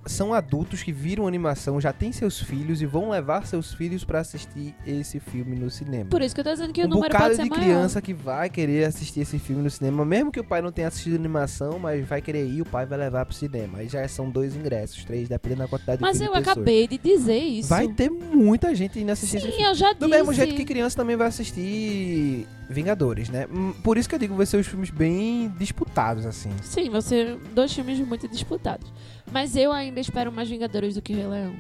são adultos que viram animação, já têm seus filhos e vão levar seus filhos pra assistir esse filme no cinema. Por isso que eu tô dizendo que o um número bocado pode ser de maior. criança que vai querer assistir esse filme no cinema, mesmo que o pai não tenha assistido animação, mas vai querer ir, o pai vai levar pro cinema. Aí já são dois ingressos, três, dependendo da quantidade Mas de eu de pessoas. acabei de dizer isso. Vai ter muita gente indo assistir esse Sim, filme. eu já Do disse. mesmo jeito que criança também vai assistir Vingadores, né? Hum, Por isso que eu digo vai ser os filmes bem disputados, assim. Sim, vão ser dois filmes muito disputados. Mas eu ainda espero mais Vingadores do que Rei Leão.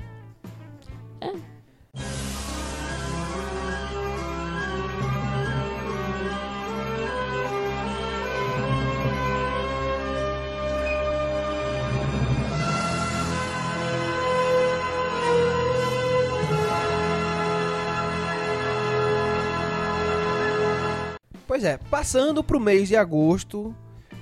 Pois é, passando pro mês de agosto,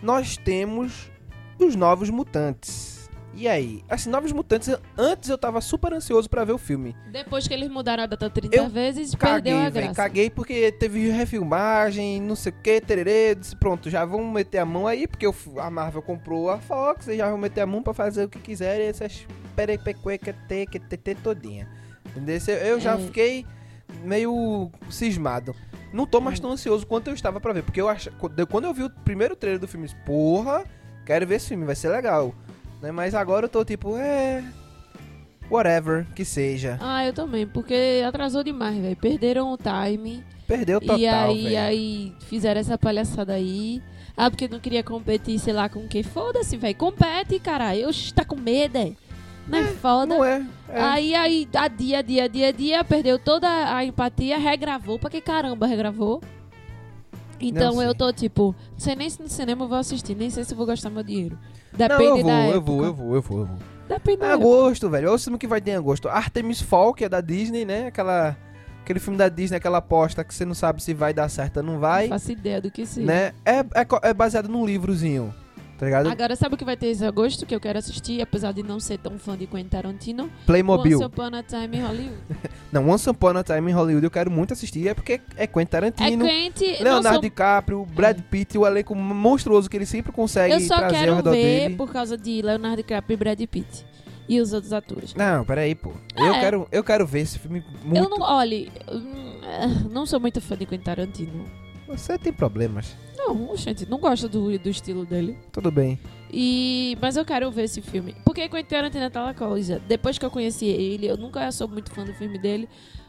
nós temos os Novos Mutantes. E aí? Assim, Novos Mutantes, antes eu tava super ansioso pra ver o filme. Depois que eles mudaram a data 30 Eu vezes, Caguei, perdeu a graça. Caguei porque teve refilmagem, não sei o que, tererê. Disse, pronto, já vão meter a mão aí, porque o f- a Marvel comprou a Fox e já vão meter a mão pra fazer o que quiserem, essas perepecueca-te-que-te todinha. Entendeu? Eu- Eu já É. fiquei meio cismado. Não tô mais tão ansioso quanto eu estava pra ver, porque eu acho, quando eu vi o primeiro trailer do filme, porra, quero ver esse filme, vai ser legal. Né? Mas agora eu tô tipo, é. Whatever, que seja. Ah, eu também, porque atrasou demais, velho. Perderam o time. Perdeu total, e aí, aí fizeram essa palhaçada aí. Ah, porque não queria competir, sei lá, com o que. Foda-se, velho. Compete, caralho. Eu tá com medo, é. Não é, foda. Não é. é. Aí, aí, adia, adia, adia, adia, perdeu toda a empatia, regravou. Pra que caramba regravou? Então Não eu tô tipo, não sei nem se no cinema eu vou assistir, nem sei se eu vou gastar meu dinheiro. Não, Depende eu vou, da eu época. vou, eu vou, eu vou, eu vou. Depende da É época. agosto, velho. Olha o filme que vai ter em agosto. Artemis Fall, que é da Disney, né? Aquela, aquele filme da Disney, aquela aposta que você não sabe se vai dar certo ou não vai. Não faço ideia do que seja. Né? É, é, é baseado num livrozinho, tá ligado? Agora, sabe o que vai ter esse agosto que eu quero assistir, apesar de não ser tão fã de Quentin Tarantino? Playmobil. Once Upon a Time in Hollywood. [laughs] Não, Once Upon a Time em Hollywood eu quero muito assistir, é porque é Quentin É Tarantino, Quentin... não Leonardo sou- DiCaprio, Brad Pitt, o elenco monstruoso que ele sempre consegue Eu só trazer ao quero redor ver dele. por causa de Leonardo DiCaprio e Brad Pitt. E os outros atores. Não, peraí, pô. Eu, É. quero, eu quero ver esse filme muito. Eu não... Olhe, hum, eh, não sou muito fã de Quentin Tarantino. Você tem problemas. Não, gente, não gosto do, do estilo dele. Tudo bem. E... Mas eu quero ver esse filme. Porque Quentin Tarantino é aquela coisa. Depois que eu conheci ele, eu nunca sou muito fã do filme dele.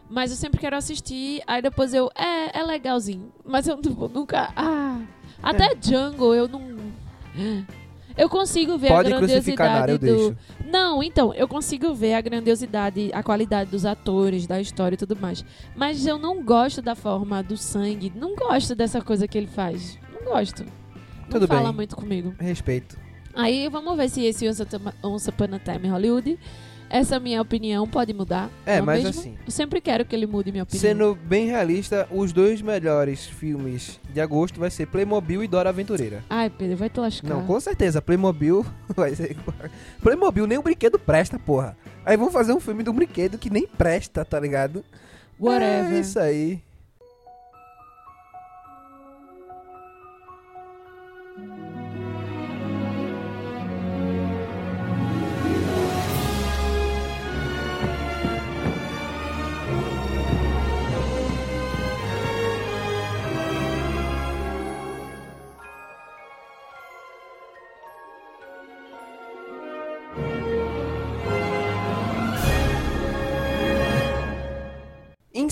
Mas eu sempre quero assistir. Aí depois eu... É, é legalzinho. Mas eu nunca... Ah... Até Django eu não... Eu consigo ver Pode a grandiosidade do... deixo. Não, então, eu consigo ver a grandiosidade, a qualidade dos atores, da história e tudo mais. Mas eu não gosto da forma do sangue. Não gosto dessa coisa que ele faz. Não gosto. Não Tudo fala bem. muito comigo. Respeito. Aí vamos ver se esse Once Upon- a Time Hollywood Essa minha opinião pode mudar. É, mas mesmo? assim, Eu sempre quero que ele mude minha opinião. sendo bem realista, os dois melhores filmes de agosto vai ser Playmobil e Dora Aventureira. Ai, Pedro, vai te lascar. Não, com certeza, Playmobil [laughs] vai ser. [laughs] Playmobil nem um brinquedo presta, porra. Aí vão fazer um filme de um brinquedo que nem presta, tá ligado? Whatever. É isso aí.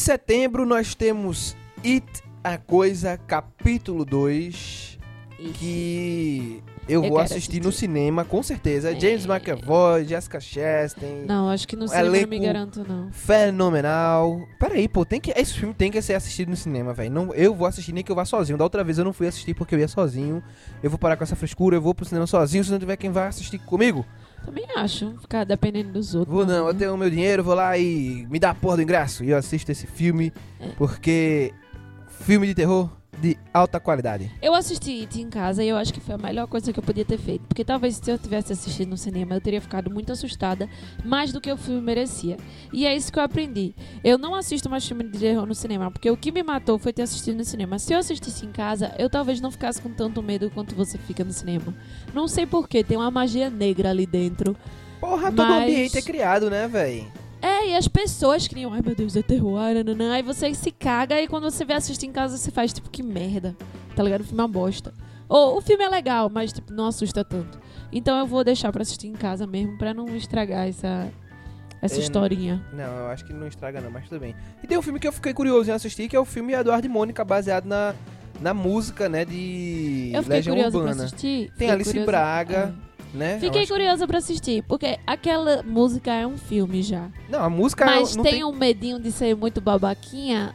Setembro nós temos It a Coisa, capítulo 2, que eu, Eu vou quero assistir, no assistir. cinema, com certeza. É. James McAvoy, Jessica Chastain, Não, acho que no cinema não me garanto, não. fenomenal. Peraí, pô, tem que, esse filme tem que ser assistido no cinema, velho. Eu vou assistir nem que eu vá sozinho. Da outra vez eu não fui assistir porque eu ia sozinho. Eu vou parar com essa frescura, eu vou pro cinema sozinho. Se não tiver quem vai assistir comigo, Também acho, ficar dependendo dos outros. Vou não, eu né? tenho o meu dinheiro, vou lá e me dá a porra do ingresso. E eu assisto esse filme, É. porque filme de terror de alta qualidade. Eu assisti It em casa e eu acho que foi a melhor coisa que eu podia ter feito. Porque talvez se eu tivesse assistido no cinema, eu teria ficado muito assustada, mais do que o filme merecia. E é isso que eu aprendi. Eu não assisto mais filme de terror no cinema, porque o que me matou foi ter assistido no cinema. Se eu assistisse em casa, eu talvez não ficasse com tanto medo quanto você fica no cinema. Não sei porquê, tem uma magia negra ali dentro. Porra, todo Mas- ambiente é criado, né, velho? É, e as pessoas criam, ai meu Deus, é terror, nananã. aí você se caga e quando você vê assistir em casa você faz tipo, que merda, tá ligado? O filme é uma bosta. Ou o filme é legal, mas tipo, não assusta tanto. Então eu vou deixar pra assistir em casa mesmo, pra não estragar essa, essa É, historinha. Não, eu acho que não estraga não, mas tudo bem. E tem um filme que eu fiquei curioso em assistir, que é o filme Eduardo e Mônica, baseado na, na música, né, de Eu fiquei Legião curiosa Urbana. pra assistir. Tem fiquei Alice curiosa- Braga, é. Né? Fiquei acho- curiosa pra assistir, porque aquela música é um filme já. Não, a música Mas não tem, tem... um medinho de ser muito babaquinha?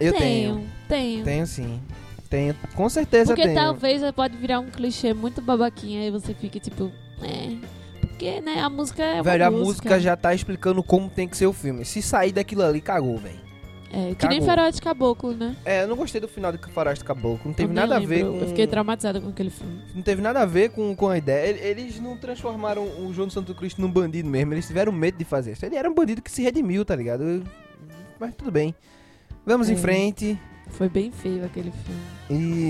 Eu tenho. tenho. Tenho. Tenho sim. Tenho, com certeza Porque tenho. talvez pode virar um clichê muito babaquinha e você fique tipo, é. Porque, né, a música é Velho, a música. música já tá explicando como tem que ser o filme. Se sair daquilo ali, cagou, velho. É, que nem cagou. Faroeste Caboclo, né? É, eu não gostei do final de Faroeste Caboclo. Não teve nada a nem ver lembro. com. Eu fiquei traumatizada com aquele filme. Não teve nada a ver com, com a ideia. Ele- Eles não transformaram o João do Santo Cristo num bandido mesmo. Eles tiveram medo de fazer isso. Ele era um bandido que se redimiu, tá ligado? Mas tudo bem. Vamos em É. frente Foi bem feio aquele filme.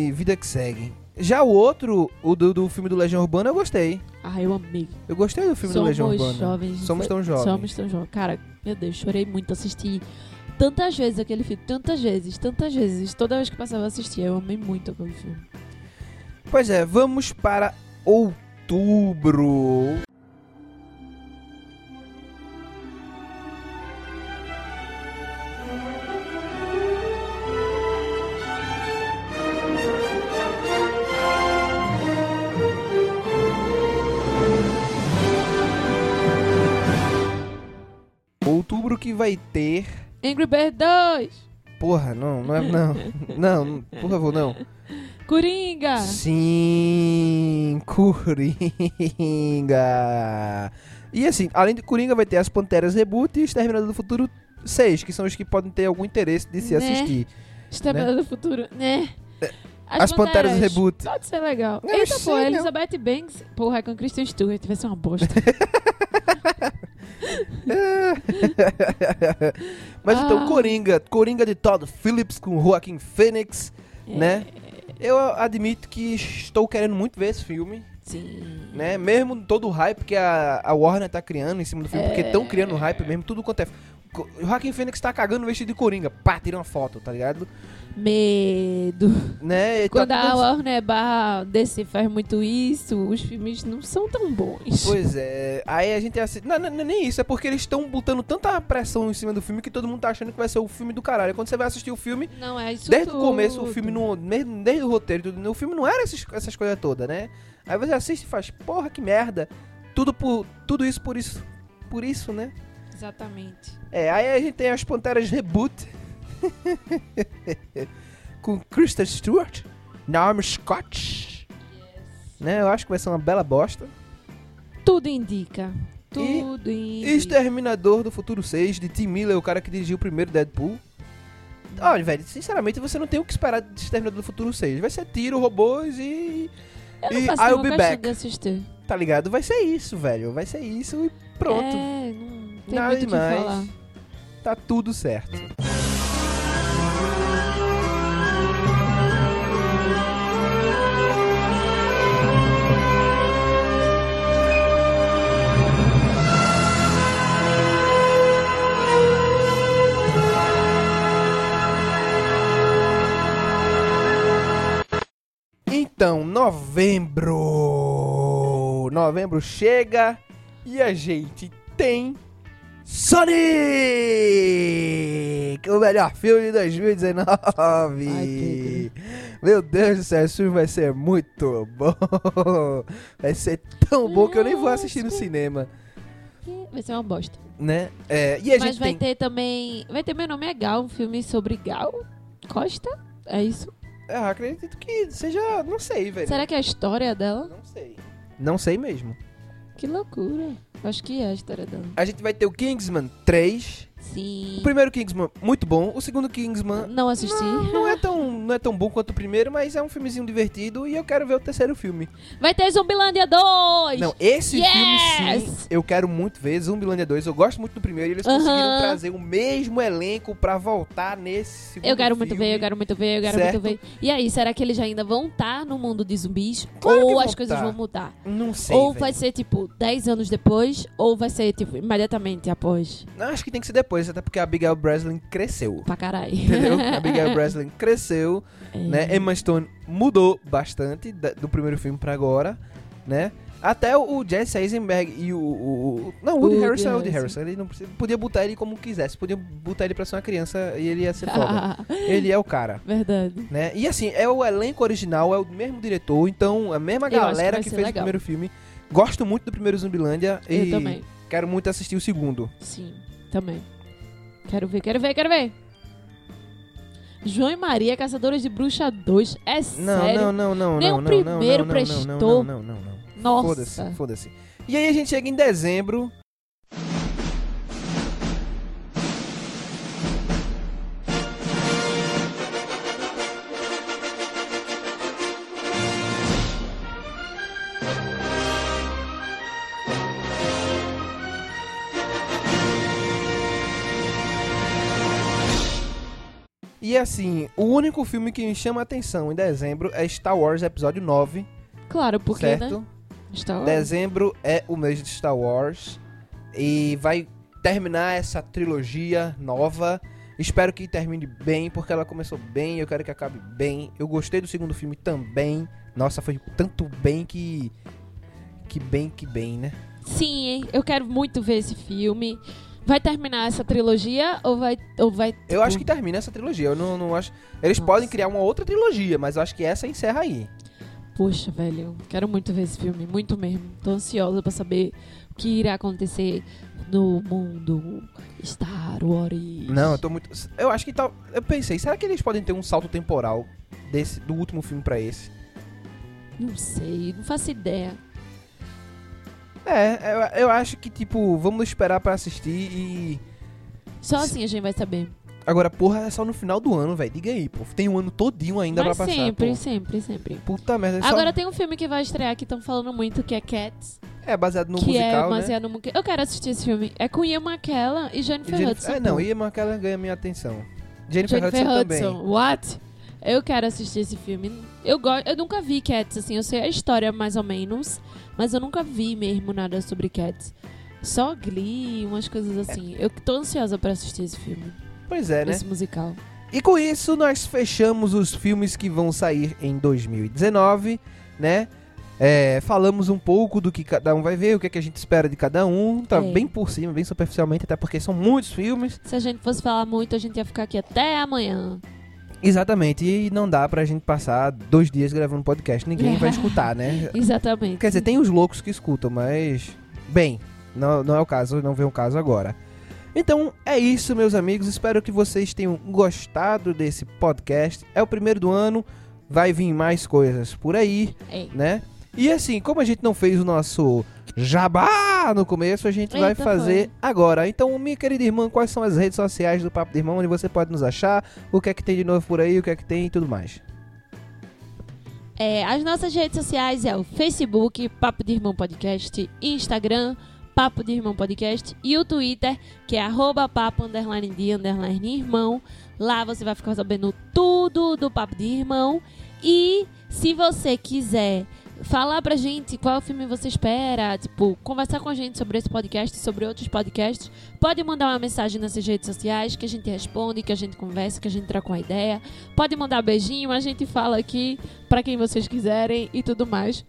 e vida que segue. Já o outro, o do, do filme do Legião Urbana, eu gostei. Ah, eu amei. Eu gostei do filme do Somos Legião Urbana. jovens. Somos tão jovens. Somos tão jovens. Cara, meu Deus, chorei muito. Assisti tantas vezes aquele filme. Tantas vezes, tantas vezes. Toda vez que passava eu assistia. Eu amei muito aquele filme. Pois é, vamos para outubro. Angry Bird 2! Porra, não, não é. [laughs] Não, não, por favor, não. Coringa! Sim, Coringa. E assim, além de Coringa, vai ter as Panteras Reboot e Exterminador do Futuro 6, que são os que podem ter algum interesse de se Né? assistir. Exterminador do Futuro, né? As Panteras Reboot. Pode ser legal. Não, Eita, eu pô. Elizabeth Banks. Porra, com Kristen Stewart. Vai ser uma bosta. [laughs] [laughs] Mas então, Ah. Coringa, Coringa de Todd Phillips com Joaquin Phoenix, É. né? Eu admito que estou querendo muito ver esse filme, Sim. né? Mesmo todo o hype que a, a Warner tá criando em cima do filme, porque estão criando hype mesmo, tudo quanto é. O Joaquin Phoenix tá cagando vestido de Coringa, pá, tira uma foto, tá ligado? Medo. Né? E tá Quando a tudo- Warner barra DC faz muito isso, os filmes não são tão bons. Pois é, aí a gente assiste. Não, não, não é nem isso, é porque eles estão botando tanta pressão em cima do filme que todo mundo tá achando que vai ser o filme do caralho. Quando você vai assistir o filme, Não é isso desde o tudo. começo, o filme não. Desde, o roteiro, tudo, o filme não era esses- essas coisas todas, né? Aí você assiste e faz, porra, que merda. Tudo, por, tudo isso por isso. Por isso, né? Exatamente. É, aí a gente tem as Panteras Reboot. [laughs] com Kristen Stewart, Naomi Scott. Né? Eu acho que vai ser uma bela bosta. Tudo indica. Tudo em. Exterminador do Futuro 6, de Tim Miller, o cara que dirigiu o primeiro Deadpool. Olha, velho, sinceramente você não tem o que esperar de Exterminador do Futuro 6. Vai ser tiro, robôs e. Eu não e faço I'll be back. de assistir. Tá ligado? Vai ser isso, velho. Vai ser isso e pronto. É, não tem Nada muito o que demais. falar. Tá tudo certo. Então, novembro! Novembro chega e a gente tem Sonic! O melhor filme de 2019! Ai, Meu Deus do céu, esse filme vai ser muito bom! Vai ser tão bom que eu nem vou assistir no cinema, Vai ser uma bosta. né? É, e a Mas gente vai tem... ter também. Vai ter Meu Nome é Gal, um filme sobre Gal Costa? É isso? Ah, acredito que seja... Não sei, velho. Será que é a história dela? Não sei. Não sei mesmo. Que loucura. Acho que é a história dela. A gente vai ter o Kingsman 3. Sim. O primeiro Kingsman, muito bom. O segundo Kingsman, Não assisti. Não, não é tão, não é tão bom quanto o primeiro, mas é um filmezinho divertido e eu quero ver o terceiro filme. Vai ter Zumbilândia 2! Não, esse Yes! filme sim, eu quero muito ver, Zumbilândia 2. Eu gosto muito do primeiro e eles Aham. conseguiram trazer o mesmo elenco pra voltar nesse segundo Eu quero muito filme. ver, eu quero muito ver, eu quero Certo. muito ver. E aí, será que eles ainda vão estar no mundo de zumbis? Claro ou as coisas tá. vão mudar? Não sei, ou velho. vai ser tipo 10 anos depois, ou vai ser tipo imediatamente após. Não, acho que tem que ser depois, até porque a Abigail Breslin cresceu. Pra caralho. Entendeu? A [laughs] Abigail Breslin cresceu, É. né? Emma Stone mudou bastante da- do primeiro filme pra agora, né? Até o Jesse Eisenberg e o. o- o- não, o Woody Woody Harrison é o Woody. Harrison. Ele não precisa, podia botar ele como quisesse. Podia botar ele pra ser uma criança e ele ia ser foda. [laughs] ele é o cara, Verdade. né? E assim, é o elenco original, é o mesmo diretor, então a mesma que galera que, ser fez legal. o primeiro filme. Gosto muito do primeiro Zumbilândia Eu e também. quero muito assistir o segundo. Sim, também. Quero ver, quero ver, quero ver. João e Maria, Caçadores de Bruxa 2. É Não, sério? não, não, não, Nem não, o não, não, primeiro não, não, prestou. Não, não, não, não, não. Nossa. Foda-se, foda-se. E aí a gente chega em dezembro. Assim, o único filme que me chama a atenção em dezembro é Star Wars Episódio 9, Claro, porque, certo? né? Star Wars. Dezembro é o mês de Star Wars e vai terminar essa trilogia nova. Espero que termine bem, porque ela começou bem, eu quero que acabe bem. Eu gostei do segundo filme também. Nossa, foi tanto bem que que bem que bem, né? Sim, eu quero muito ver esse filme. Vai terminar essa trilogia ou vai. Ou vai Eu tipo, acho que termina essa trilogia. Eu não, não acho. Eles Nossa. podem criar uma outra trilogia, mas eu acho que essa encerra aí. Poxa, velho, eu quero muito ver esse filme, muito mesmo. Tô ansiosa pra saber o que irá acontecer no mundo Star Wars. Não, eu tô muito. Eu acho que tal. Eu pensei, será que eles podem ter um salto temporal desse do último filme pra esse? Não sei, não faço ideia. É, eu, eu acho que, tipo, vamos esperar pra assistir e. Só assim a gente vai saber. Agora, porra, é só no final do ano, velho. Diga aí, pô. Tem um ano todinho ainda Mas pra passar. sempre, pô. sempre, sempre. Puta merda. é só- Agora tem um filme que vai estrear que estão falando muito, que é Cats. É baseado no que é musical, né? baseado no musical. Eu quero assistir esse filme. É com Ian McKellen e Jennifer, Jennifer- Hudson. É, não. Ian McKellen ganha minha atenção. Jennifer, Jennifer Hudson, Hudson. também. What? Eu quero assistir esse filme. Eu, go eu nunca vi Cats, assim. Eu sei a história mais ou menos, mas eu nunca vi mesmo nada sobre Cats. Só Glee, umas coisas assim. Eu tô ansiosa pra assistir esse filme, Pois é, né? esse musical. E com isso, nós fechamos os filmes que vão sair em 2019, né? É, falamos um pouco do que cada um vai ver, o que, é que a gente espera de cada um. Tá É. bem por cima, bem superficialmente, até porque são muitos filmes. Se a gente fosse falar muito, a gente ia ficar aqui até amanhã. Exatamente, e não dá pra gente passar dois dias gravando podcast. Ninguém vai escutar, né? [laughs] Exatamente. Quer dizer, tem os loucos que escutam, mas. Bem, não, não é o caso, não vem o caso agora. Então é isso, meus amigos. Espero que vocês tenham gostado desse podcast. É o primeiro do ano, vai vir mais coisas por aí, É. né? E assim, como a gente não fez o nosso jabá no começo, a gente vai Eita, fazer agora. Então, minha querida irmã, quais são as redes sociais do Papo de Irmão, onde você pode nos achar, o que é que tem de novo por aí, o que é que tem e tudo mais. É, as nossas redes sociais é o Facebook, Papo de Irmão Podcast, Instagram, Papo de Irmão Podcast e o Twitter, que é arroba papo underline de underline irmão. Lá você vai ficar sabendo tudo do Papo de Irmão. E se você quiser falar pra gente qual filme você espera, tipo, conversar com a gente sobre esse podcast e sobre outros podcasts, pode mandar uma mensagem nessas redes sociais que a gente responde, que a gente conversa, que a gente troca uma ideia. Pode mandar beijinho, a gente fala aqui pra quem vocês quiserem e tudo mais.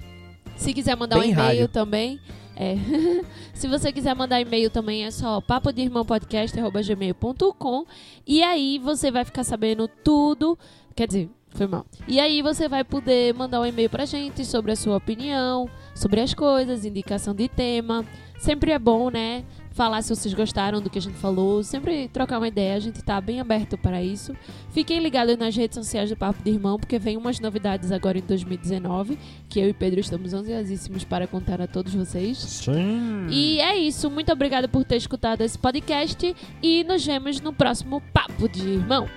Se quiser mandar Bem um e-mail também, é. [laughs] Se você quiser mandar e-mail também é só papo de irmão podcast@gmail.com e aí você vai ficar sabendo tudo, quer dizer, foi mal. E aí você vai poder mandar um e-mail pra gente sobre a sua opinião, sobre as coisas, indicação de tema. Sempre é bom, né? Falar se vocês gostaram do que a gente falou, sempre trocar uma ideia, a gente tá bem aberto para isso. Fiquem ligados nas redes sociais do Papo de Irmão, porque vem umas novidades agora em 2019, que eu e Pedro estamos ansiosíssimos para contar a todos vocês. Sim. E é isso, muito obrigada por ter escutado esse podcast e nos vemos no próximo Papo de Irmão.